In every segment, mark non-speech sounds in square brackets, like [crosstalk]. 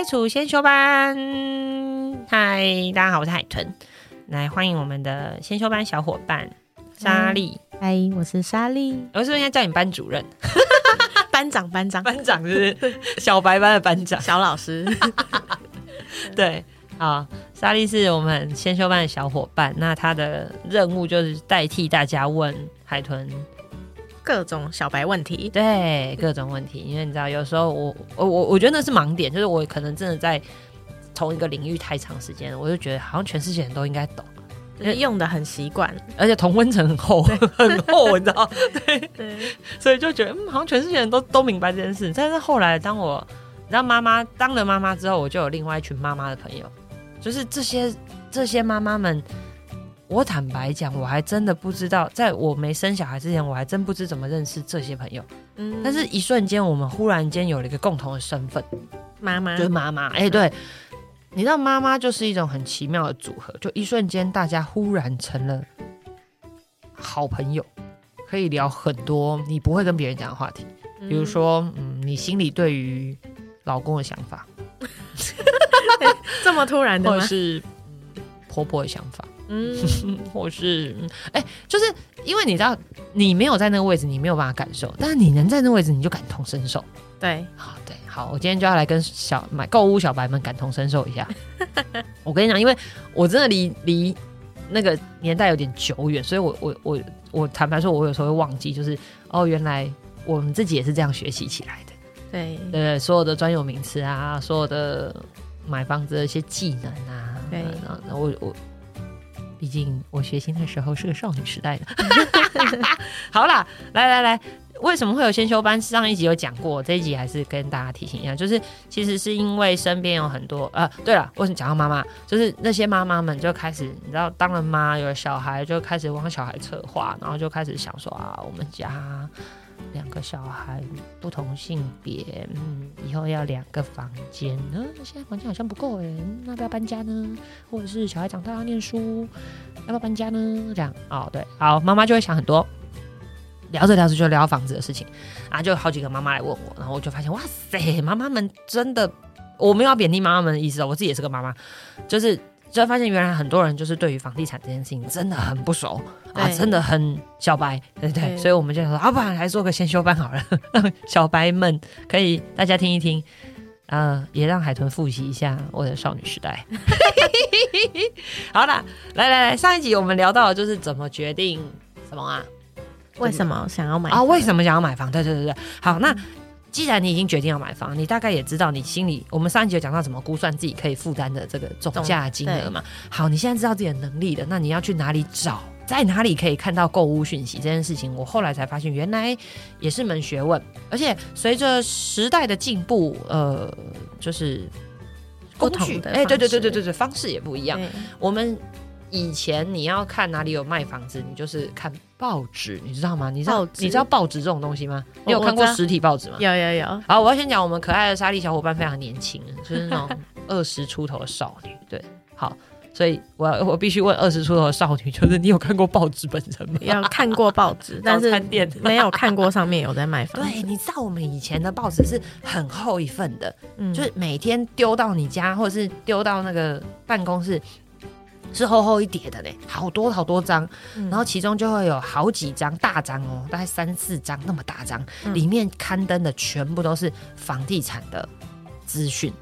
接触先修班。嗨，大家好，我是海豚，来欢迎我们的先修班小伙伴莎莉。嗨，我是莎莉，我是不是应该叫你班主任？[laughs] 班长，班长，班长是是小白班的班长，小老师。[laughs] 对，好，莎莉是我们先修班的小伙伴，那他的任务就是代替大家问海豚各种小白问题，对各种问题，因为你知道，有时候我我我我觉得那是盲点，就是我可能真的在同一个领域太长时间了，我就觉得好像全世界人都应该懂，就是用的很习惯，而且同温层很厚，很厚，你知道？[laughs] 对，对，所以就觉得嗯，好像全世界人都都明白这件事。但是后来，当我你知道妈妈当了妈妈之后，我就有另外一群妈妈的朋友，就是这些这些妈妈们。我坦白讲，我还真的不知道，在我没生小孩之前，我还真不知怎么认识这些朋友。嗯但是，一瞬间，我们忽然间有了一个共同的身份，妈妈就是妈妈。哎、对，你知道，妈妈就是一种很奇妙的组合，就一瞬间，大家忽然成了好朋友，可以聊很多你不会跟别人讲的话题，比如说，嗯，你心里对于老公的想法，[laughs] 这么突然的吗？或者是、嗯婆婆的想法。嗯，嗯，或是嗯哎、就是因为你知道，你没有在那个位置，你没有办法感受，但是你能在那个位置，你就感同身受。对，好，对，好，我今天就要来跟小买购物小白们感同身受一下。[laughs] 我跟你讲，因为我真的离离那个年代有点久远，所以我我我我坦白说，我有时候会忘记，就是哦，原来我们自己也是这样学习起来的。对，对，所有的专有名词啊，所有的买房子的一些技能啊，对呃然后我我，毕竟我学习的时候是个少女时代的。[laughs] [laughs] 好啦，来来来，为什么会有先修班？上一集有讲过，这一集还是跟大家提醒一下，就是其实是因为身边有很多呃，对了，为什么讲到妈妈？就是那些妈妈们就开始，你知道，当了妈有了小孩，就开始往小孩策划，然后就开始想说啊，我们家。两个小孩不同性别，嗯，以后要两个房间，嗯、现在房间好像不够哎，那要不要搬家呢？或者是小孩长大要念书，要不要搬家呢？这样哦，对，好，妈妈就会想很多，[laughs] 聊着聊着就聊房子的事情，啊，就好几个妈妈来问我，然后我就发现，哇塞，妈妈们真的，我没有贬低妈妈们的意思哦，我自己也是个妈妈，就是。就发现原来很多人就是对于房地产这件事情真的很不熟啊，真的很小白，对不对？对所以我们就说，啊，不然来做个先修班好了，让 [laughs] 小白们可以大家听一听，呃，也让海豚复习一下我的少女时代。[laughs] 好了，来来来，上一集我们聊到的就是怎么决定什么啊？为什么想要买啊，为什么想要买房？对对对对，好，那既然你已经决定要买房，你大概也知道你心里，我们上一集有讲到怎么估算自己可以负担的这个总价金额嘛。好，你现在知道自己的能力了，那你要去哪里找？在哪里可以看到购物讯息这件事情？我后来才发现，原来也是门学问，而且随着时代的进步，呃，就是不同的哎，对对对对对对，方式也不一样。我们以前你要看哪里有卖房子，你就是看报纸，你知道吗？你知道报纸你知道报纸这种东西吗？你有看过实体报纸吗？有有有，好，我要先讲我们可爱的莎莉小伙伴非常年轻，就是那种二十出头的少女。对，好，所以我要我必须问二十出头的少女，就是你有看过报纸本身吗？[laughs] 有看过报纸，[laughs] 但是 [laughs] 没有看过上面有在卖房。对，，你知道我们以前的报纸是很厚一份的，嗯就是每天丢到你家，或者是丢到那个办公室，是厚厚一叠的嘞，好多好多张，嗯。然后其中就会有好几张大张哦，大概三四张那么大张，嗯。里面刊登的全部都是房地产的资讯。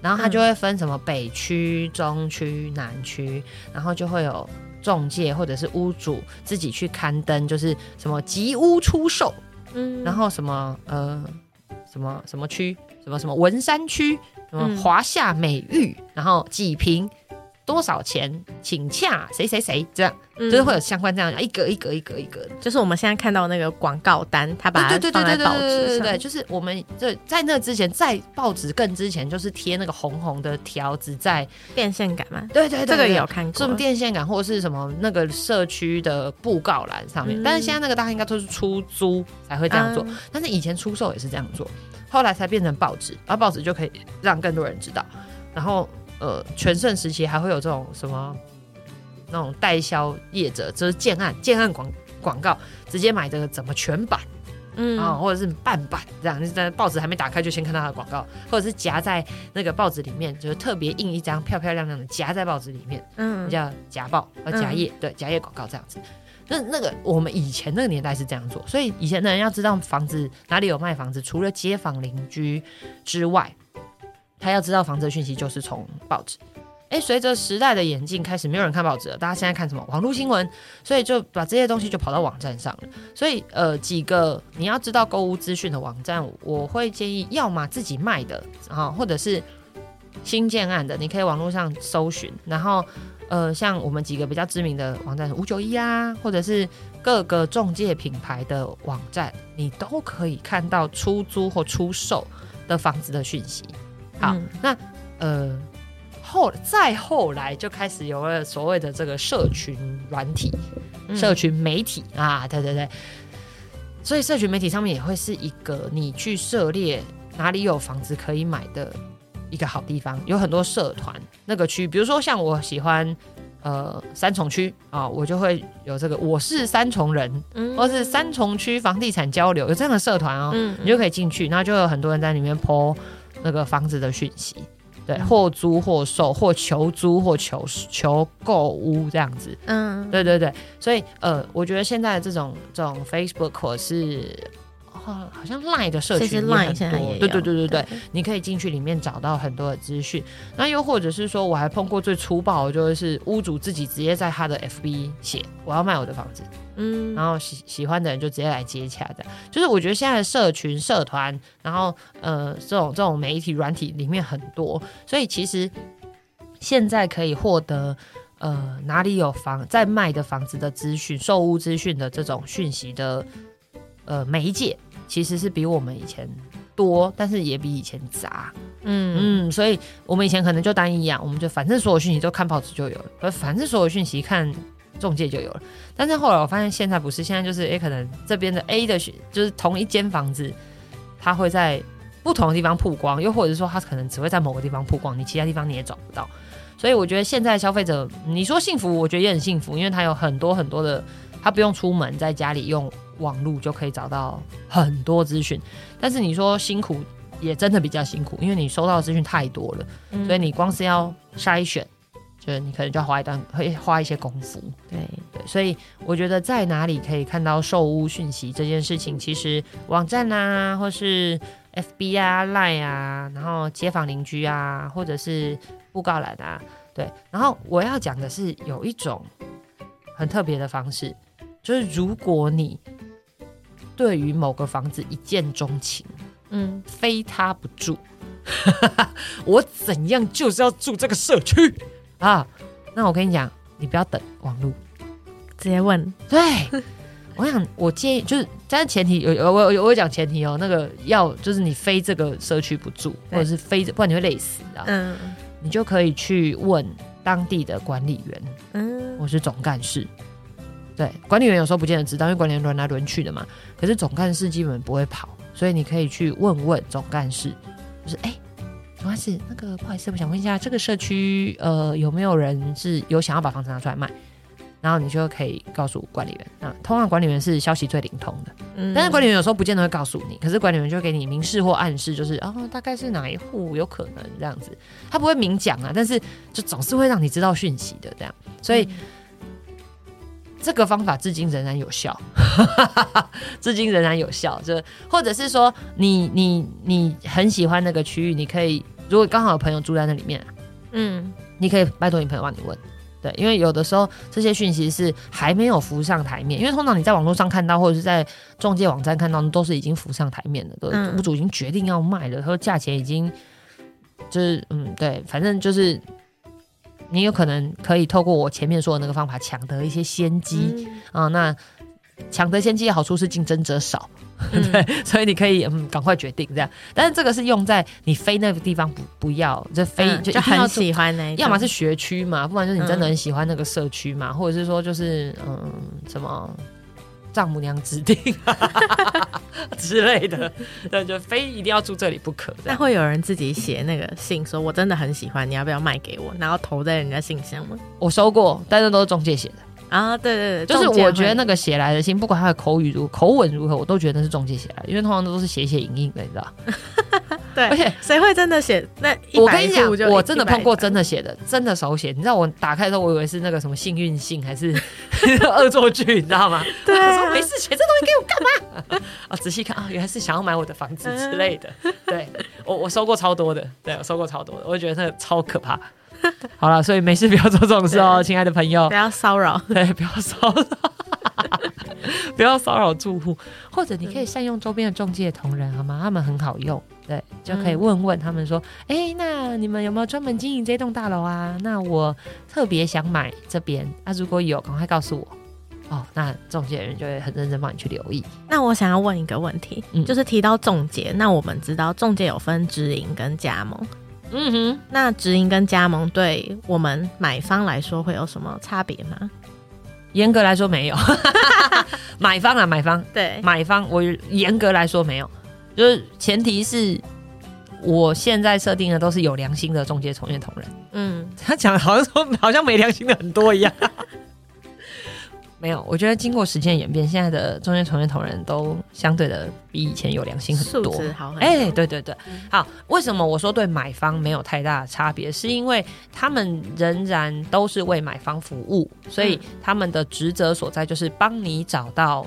然后它嗯。就会分什么北区、中区、南区，然后就会有中介或者是屋主自己去刊登，就是什么吉屋出售，嗯。然后什么呃什么什么区，什么什么文山区，什么嗯。华夏美玉，然后几平多少钱，请洽谁谁谁，这样、嗯就是会有相关这样一格一格一格一格的。就是我们现在看到那个广告单，他把它对对对放在报对对对对纸上，对对，就是我们就在那之前，在报纸更之前，就是贴那个红红的条子在，电线杆嘛，对对对这个也有看过什么。电线杆或者是什么那个社区的布告栏上面，嗯但是现在那个大家应该都是出租才会这样做，啊但是以前出售也是这样做，后来才变成报纸，然后报纸就可以让更多人知道。然后呃，全盛时期还会有这种什么那种代销业者，就是建案建案广广告，直接买这个怎么全版，嗯。啊、或者是半版这样，就是在报纸还没打开就先看到它的广告，或者是夹在那个报纸里面，就是特别印一张漂漂亮亮的夹在报纸里面，嗯。叫夹报和夹页，对，夹页广告这样子。那那个我们以前那个年代是这样做，所以以前的人要知道房子哪里有卖房子，除了街坊邻居之外，他要知道房子的讯息就是从报纸。哎，随着时代的演进，开始没有人看报纸了，大家现在看什么网络新闻，所以就把这些东西就跑到网站上了。所以呃，几个你要知道购物资讯的网站，我会建议要么自己卖的啊，或者是新建案的，你可以网络上搜寻，然后呃，像我们几个比较知名的网站，五九一啊，或者是各个中介品牌的网站，你都可以看到出租或出售的房子的讯息。好，嗯那呃后再后来就开始有了所谓的这个社群软体、嗯社群媒体啊，对对对，所以社群媒体上面也会是一个你去涉猎哪里有房子可以买的一个好地方，有很多社团那个区，比如说像我喜欢。呃，三重区啊，我就会有这个我是三重人，嗯或是三重区房地产交流，有这样的社团哦。嗯你就可以进去，那就有很多人在里面 po 那个房子的讯息，对，嗯。或租或售，或求租或求求购屋这样子，嗯。对对对，所以呃，我觉得现在这种这种 Facebook 或是哦好像 Line 的社群也很多，对对对对对，你可以进去里面找到很多的资讯。那又或者是说，我还碰过最粗暴的，就是屋主自己直接在他的 FB 写我要卖我的房子，嗯然后喜喜欢的人就直接来接洽的。就是我觉得现在的社群社团，然后呃这种这种媒体软体里面很多，所以其实现在可以获得。呃，哪里有房在卖的房子的资讯、售屋资讯的这种讯息的呃媒介，其实是比我们以前多，但是也比以前杂。嗯嗯，所以我们以前可能就单一啊，我们就反正所有讯息都看报纸就有了，而反正所有讯息看中介就有了。但是后来我发现现在不是，现在就是诶，可能这边的 A 的讯就是同一间房子，它会在不同的地方曝光，又或者是说它可能只会在某个地方曝光，你其他地方你也找不到。所以我觉得现在消费者，你说幸福，我觉得也很幸福，因为他有很多很多的，他不用出门，在家里用网络就可以找到很多资讯。但是你说辛苦，也真的比较辛苦，因为你收到的资讯太多了，所以你光是要筛选，就是你可能就要花一段会花一些功夫。对对，所以我觉得在哪里可以看到售屋讯息这件事情，其实网站啊，或是 FB 啊、Line 啊，然后街坊邻居啊，或者是布告栏啊，对。然后我要讲的是有一种很特别的方式，就是如果你对于某个房子一见钟情，嗯非他不住，[laughs] 我怎样就是要住这个社区啊！那我跟你讲，你不要等网络。直接问对，[laughs] 我想我建议就是，但是前提有有我有我有讲前提哦，那个要就是你非这个社区不住，或者是非这，不然你会累死，你知道吗？嗯你就可以去问当地的管理员嗯或是总干事。对，管理员有时候不见得知道，因为管理员轮来轮去的嘛。可是总干事基本不会跑，所以你可以去问问总干事，就是哎。总干事，那个不好意思，我想问一下，这个社区呃有没有人是有想要把房子拿出来卖？然后你就可以告诉管理员。那通常管理员是消息最灵通的，嗯但是管理员有时候不见得会告诉你，可是管理员就会给你明示或暗示，就是哦，大概是哪一户有可能这样子，他不会明讲啊，但是就总是会让你知道讯息的这样，所以。这个方法至今仍然有效，[laughs] 至今仍然有效。就或者是说你，你你很喜欢那个区域，你可以如果刚好有朋友住在那里面，嗯你可以拜托你朋友帮你问。对，因为有的时候这些讯息是还没有浮上台面，因为通常你在网络上看到，或者是在中介网站看到，都是已经浮上台面的，都嗯屋主已经决定要卖了，和价钱已经就是嗯，对，反正就是你有可能可以透过我前面说的那个方法抢得一些先机嗯。啊、那抢得先机的好处是竞争者少，嗯。[laughs] 对，所以你可以嗯赶快决定这样。但是这个是用在你飞那个地方不不要，就飞、嗯就很喜欢那，要么是学区嘛，不然就是你真的嗯。很喜欢那个社区嘛，或者是说就是嗯什么丈母娘指定 [laughs] 之类的，对，就非一定要住这里不可。这样那会有人自己写那个信，说我真的很喜欢，你要不要卖给我？然后投在人家信箱吗？我收过，但是都是中介写的。啊，对对对，就是我觉得那个写来的信，不管他的口语如口吻如何，我都觉得那是中介写来的，因为通常都是写写影印的，你知道。对，而且谁会真的写那我跟你讲，我真的碰过真的写的，真的手写。你知道我打开的时候，我以为是那个什么幸运信还是 [laughs] 恶作剧，你知道吗？对啊我说没事，写这东西给我干嘛？啊，[laughs] 仔细看啊，原来是想要买我的房子之类的。对 [laughs] 我我收过超多的，对我收过超多的，我觉得那个超可怕。好了，所以没事不要做这种事哦，亲爱的朋友不。要骚扰。对，不要骚扰，[laughs] 不要骚扰住户，或者你可以善用周边的中介同仁，好吗？他们很好用，对，就可以嗯问问他们说，哎、那你们有没有专门经营这栋大楼啊？那我特别想买这边，啊，如果有，赶快告诉我。哦，那中介人就会很认真帮你去留意。那我想要问一个问题，嗯就是提到中介，那我们知道中介有分直营跟加盟，嗯哼，那直营跟加盟对我们买方来说会有什么差别吗？严格来说没有，[laughs] 买方啊，买方，对，买方，我严格来说没有，就是前提是我现在设定的都是有良心的中介从业同仁。嗯，他讲的好像说好像没良心的很多一样。[laughs] 没有，我觉得经过时间的演变，现在的中间从业同仁都相对的比以前有良心很素多。质好很多。哎、对对对，好，为什么我说对买方没有太大的差别？是因为他们仍然都是为买方服务，所以他们的职责所在就是帮你找到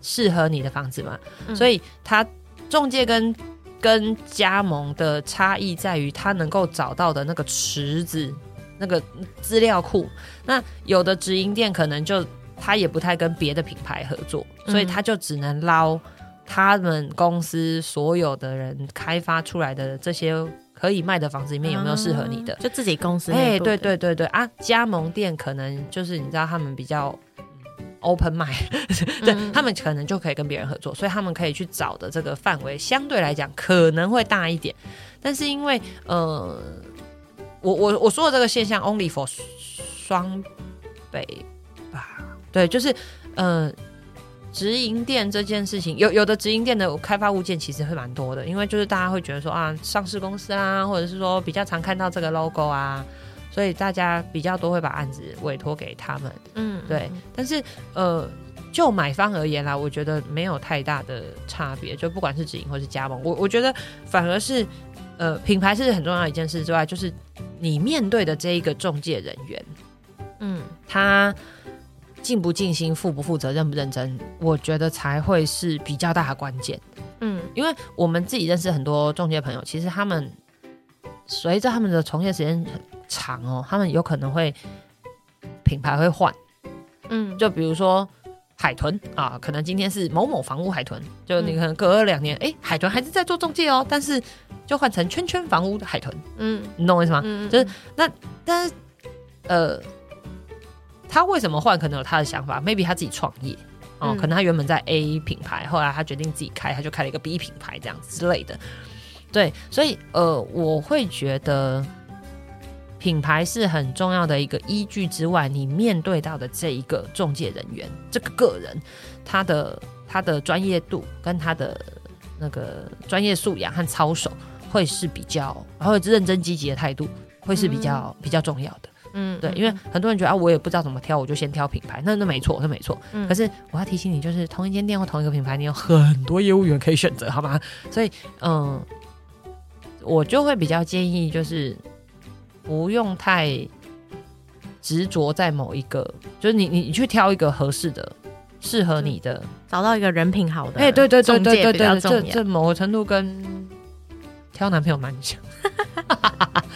适合你的房子嘛。嗯所以他中介跟跟加盟的差异在于，他能够找到的那个池子、那个资料库。那有的直营店可能就他也不太跟别的品牌合作，所以嗯他就只能捞他们公司所有的人开发出来的这些可以卖的房子里面有没有适合你的。就自己公司哎、对对对对。啊，加盟店可能就是你知道他们比较。嗯 open 卖，[laughs] 对、嗯。他们可能就可以跟别人合作，所以他们可以去找的这个范围相对来讲可能会大一点，但是因为呃，我我我说的这个现象 only for 双北吧，对，就是呃。直营店这件事情，有有的直营店的开发物件其实会蛮多的，因为就是大家会觉得说啊，上市公司啊，或者是说比较常看到这个 logo 啊，所以大家比较多会把案子委托给他们。嗯，对，但是呃，就买方而言啦，我觉得没有太大的差别，就不管是直营或是加盟，我我觉得反而是呃，品牌是很重要的一件事之外，就是你面对的这一个中介人员，嗯他尽不尽心、负不负责、认不认真，我觉得才会是比较大的关键。嗯因为我们自己认识很多中介朋友，其实他们随着他们的从业时间长哦，他们有可能会品牌会换。嗯，就比如说海豚啊，可能今天是某某房屋海豚，就你可能隔了两年，哎、海豚还是在做中介哦，但是就换成圈圈房屋的海豚，嗯你懂我意思吗？嗯就是那但是呃，他为什么换，可能有他的想法，maybe 他自己创业。哦，嗯可能他原本在 A 品牌，后来他决定自己开，他就开了一个 B 品牌这样之类的。对，所以呃，我会觉得品牌是很重要的一个依据之外，你面对到的这一个中介人员，这个个人，他的他的专业度跟他的那个专业素养和操守，会是比较，然后认真积极的态度，会是比较、比较重要的。嗯对，因为很多人觉得啊，我也不知道怎么挑，我就先挑品牌，那那没错，那没错。嗯可是我要提醒你，就是同一间店或同一个品牌，你有很多业务员可以选择，好吗？所以，嗯，我就会比较建议，就是不用太执着在某一个，就是你你你去挑一个合适的、适合你的。找到一个人品好的，哎、对对对对对对，这这某个程度跟挑男朋友蛮像。[laughs]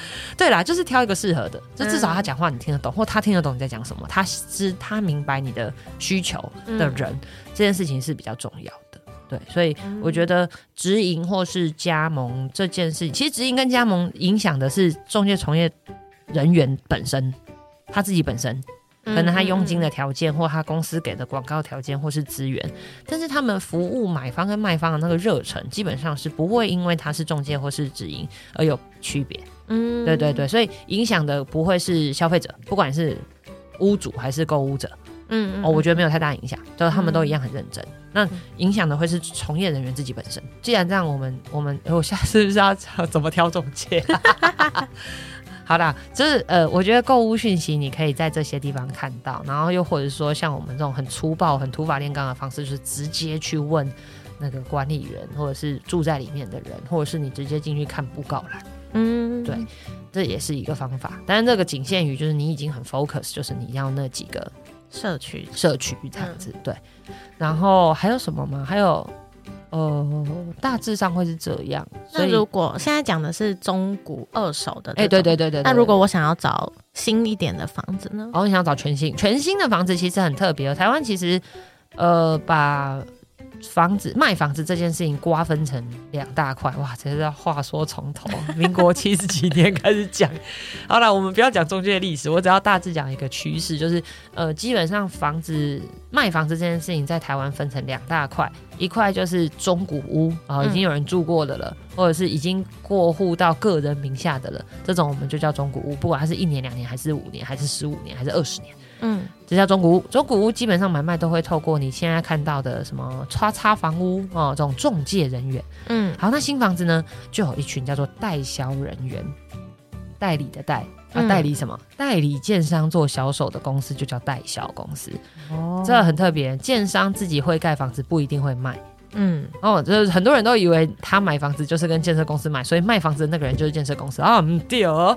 对啦，就是挑一个适合的，就至少他讲话你听得懂，或他听得懂你在讲什么，他知他明白你的需求的人，这件事情是比较重要的。对，所以我觉得直营或是加盟这件事，其实直营跟加盟影响的是中介从业人员本身，他自己本身。可能他佣金的条件，或他公司给的广告条件，或是资源，但是他们服务买方跟卖方的那个热忱，基本上是不会因为他是中介或是直营而有区别。嗯对对对，所以影响的不会是消费者，不管是屋主还是购物者，嗯哦，我觉得没有太大影响，就是他们都一样很认真。那影响的会是从业人员自己本身。既然这样，我们我们我下次是不知道怎么挑中介？[laughs] 好啦，就是呃，我觉得购物讯息你可以在这些地方看到，然后又或者说像我们这种很粗暴、很土法炼钢的方式，就是直接去问那个管理员，或者是住在里面的人，或者是你直接进去看布告栏，嗯，对这也是一个方法。但是这个仅限于就是你已经很 focus，就是你要那几个社区社区这样子，对。然后还有什么吗？还有。呃，大致上会是这样。那如果现在讲的是中古二手的，哎，对对对对。那如果我想要找新一点的房子呢？哦，你想找全新全新的房子，其实很特别。台湾其实，呃，把。房子卖房子这件事情瓜分成两大块，哇，真是要话说从头，民国七十几年开始讲。好了，我们不要讲中间的历史，我只要大致讲一个趋势，就是呃，基本上房子卖房子这件事情在台湾分成两大块，一块就是中古屋啊，已经有人住过的了，或者是已经过户到个人名下的了，这种我们就叫中古屋，不管它是一年、两年，还是五年，还是十五年，还是二十年。嗯，这叫中古屋。中古屋基本上买卖都会透过你现在看到的什么叉叉房屋哦，这种中介人员。嗯，好，那新房子呢，就有一群叫做代销人员，代理的代啊，代理什么？代理建商做销售的公司就叫代销公司。哦，这很特别，建商自己会盖房子不一定会卖。嗯，哦，就是很多人都以为他买房子就是跟建设公司买，所以卖房子的那个人就是建设公司啊，对哦，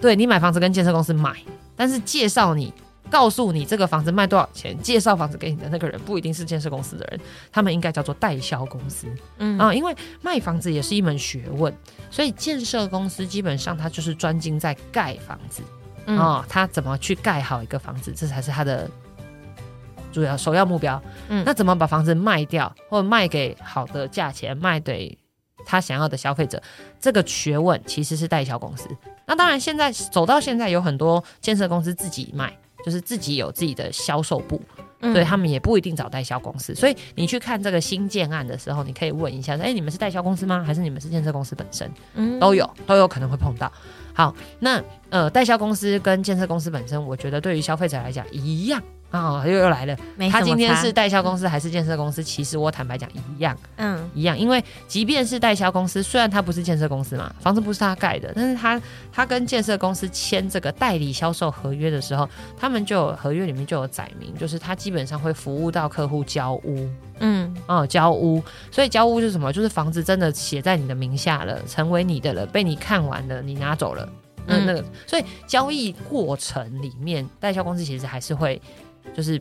对你买房子跟建设公司买，但是介绍你。告诉你这个房子卖多少钱，介绍房子给你的那个人不一定是建设公司的人，他们应该叫做代销公司。嗯啊，因为卖房子也是一门学问，所以建设公司基本上他就是专精在盖房子啊，他怎么去盖好一个房子，这才是他的主要首要目标。嗯，那怎么把房子卖掉，或者卖给好的价钱，卖给他想要的消费者，这个学问其实是代销公司。那当然，现在走到现在，有很多建设公司自己卖。就是自己有自己的销售部，所以他们也不一定找代销公司。所以你去看这个新建案的时候，你可以问一下：哎，你们是代销公司吗？还是你们是建设公司本身？嗯，都有，都有可能会碰到。好，那呃，代销公司跟建设公司本身，我觉得对于消费者来讲一样。啊，又又来了！他今天是代销公司还是建设公司？其实我坦白讲一样，嗯，一样。因为即便是代销公司，虽然他不是建设公司嘛，房子不是他盖的，但是他他跟建设公司签这个代理销售合约的时候，他们就有合约里面就有载明，就是他基本上会服务到客户交屋，嗯，哦，交屋。所以交屋是什么？就是房子真的写在你的名下了，成为你的了，被你看完了，你拿走了，嗯，那个。所以交易过程里面，代销公司其实还是会。就是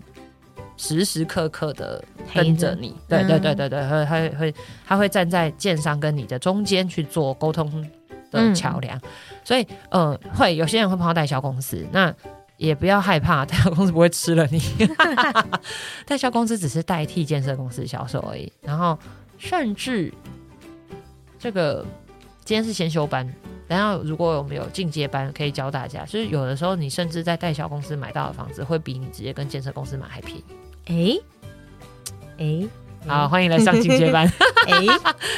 时时刻刻的跟着你，对对对对对，会会会，他会站在建商跟你的中间去做沟通的桥梁，所以呃，会有些人会碰到代销公司，那也不要害怕，代销公司不会吃了你，[laughs] 代销公司只是代替建设公司销售而已，然后甚至这个今天是先修班。然后，如果我们有进阶班，可以教大家，就是有的时候你甚至在代销公司买到的房子，会比你直接跟建设公司买还便宜。哎哎，好，欢迎来上进阶班。[laughs] 哎，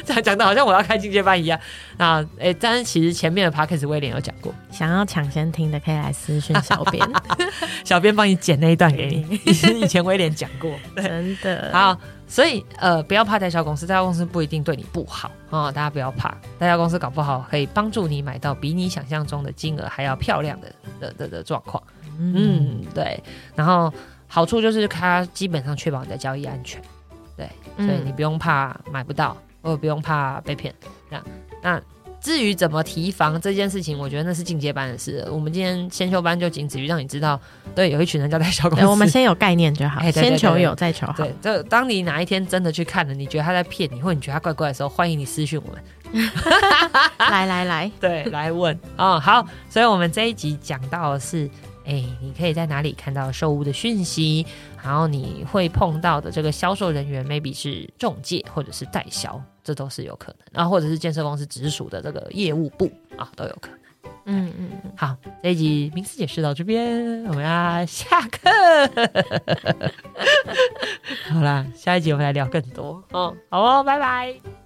这样讲的好像我要开进阶班一样。那哎，但是其实前面的 p a c k a g e 威廉有讲过，想要抢先听的可以来私讯小编，[laughs] 小编帮你剪那一段给你。[laughs] 以前威廉讲过，真的好。所以，呃，不要怕代销公司，代销公司不一定对你不好啊，大家不要怕，代销公司搞不好可以帮助你买到比你想象中的金额还要漂亮的的的的状况。嗯，对。然后好处就是它基本上确保你的交易安全，对，所以你不用怕买不到，或者不用怕被骗。这样，那。至于怎么提防这件事情，我觉得那是进阶班的事。我们今天先修班就仅止于让你知道，对，有一群人叫代销公司。我们先有概念就好，先求有再求好。对，就当你哪一天真的去看了，你觉得他在骗你，或者你觉得他怪怪的时候，欢迎你私讯我们。来 [laughs] 来来，[laughs] 对，来问哦。好，所以我们这一集讲到的是。哎，你可以在哪里看到售屋的讯息？然后你会碰到的这个销售人员，maybe 是中介或者是代销，这都是有可能。然后或者是建设公司直属的这个业务部啊，都有可能。嗯嗯。好，这一集名词解释到这边，我们要下课。好啦，下一集我们来聊更多。哦，好哦，拜拜。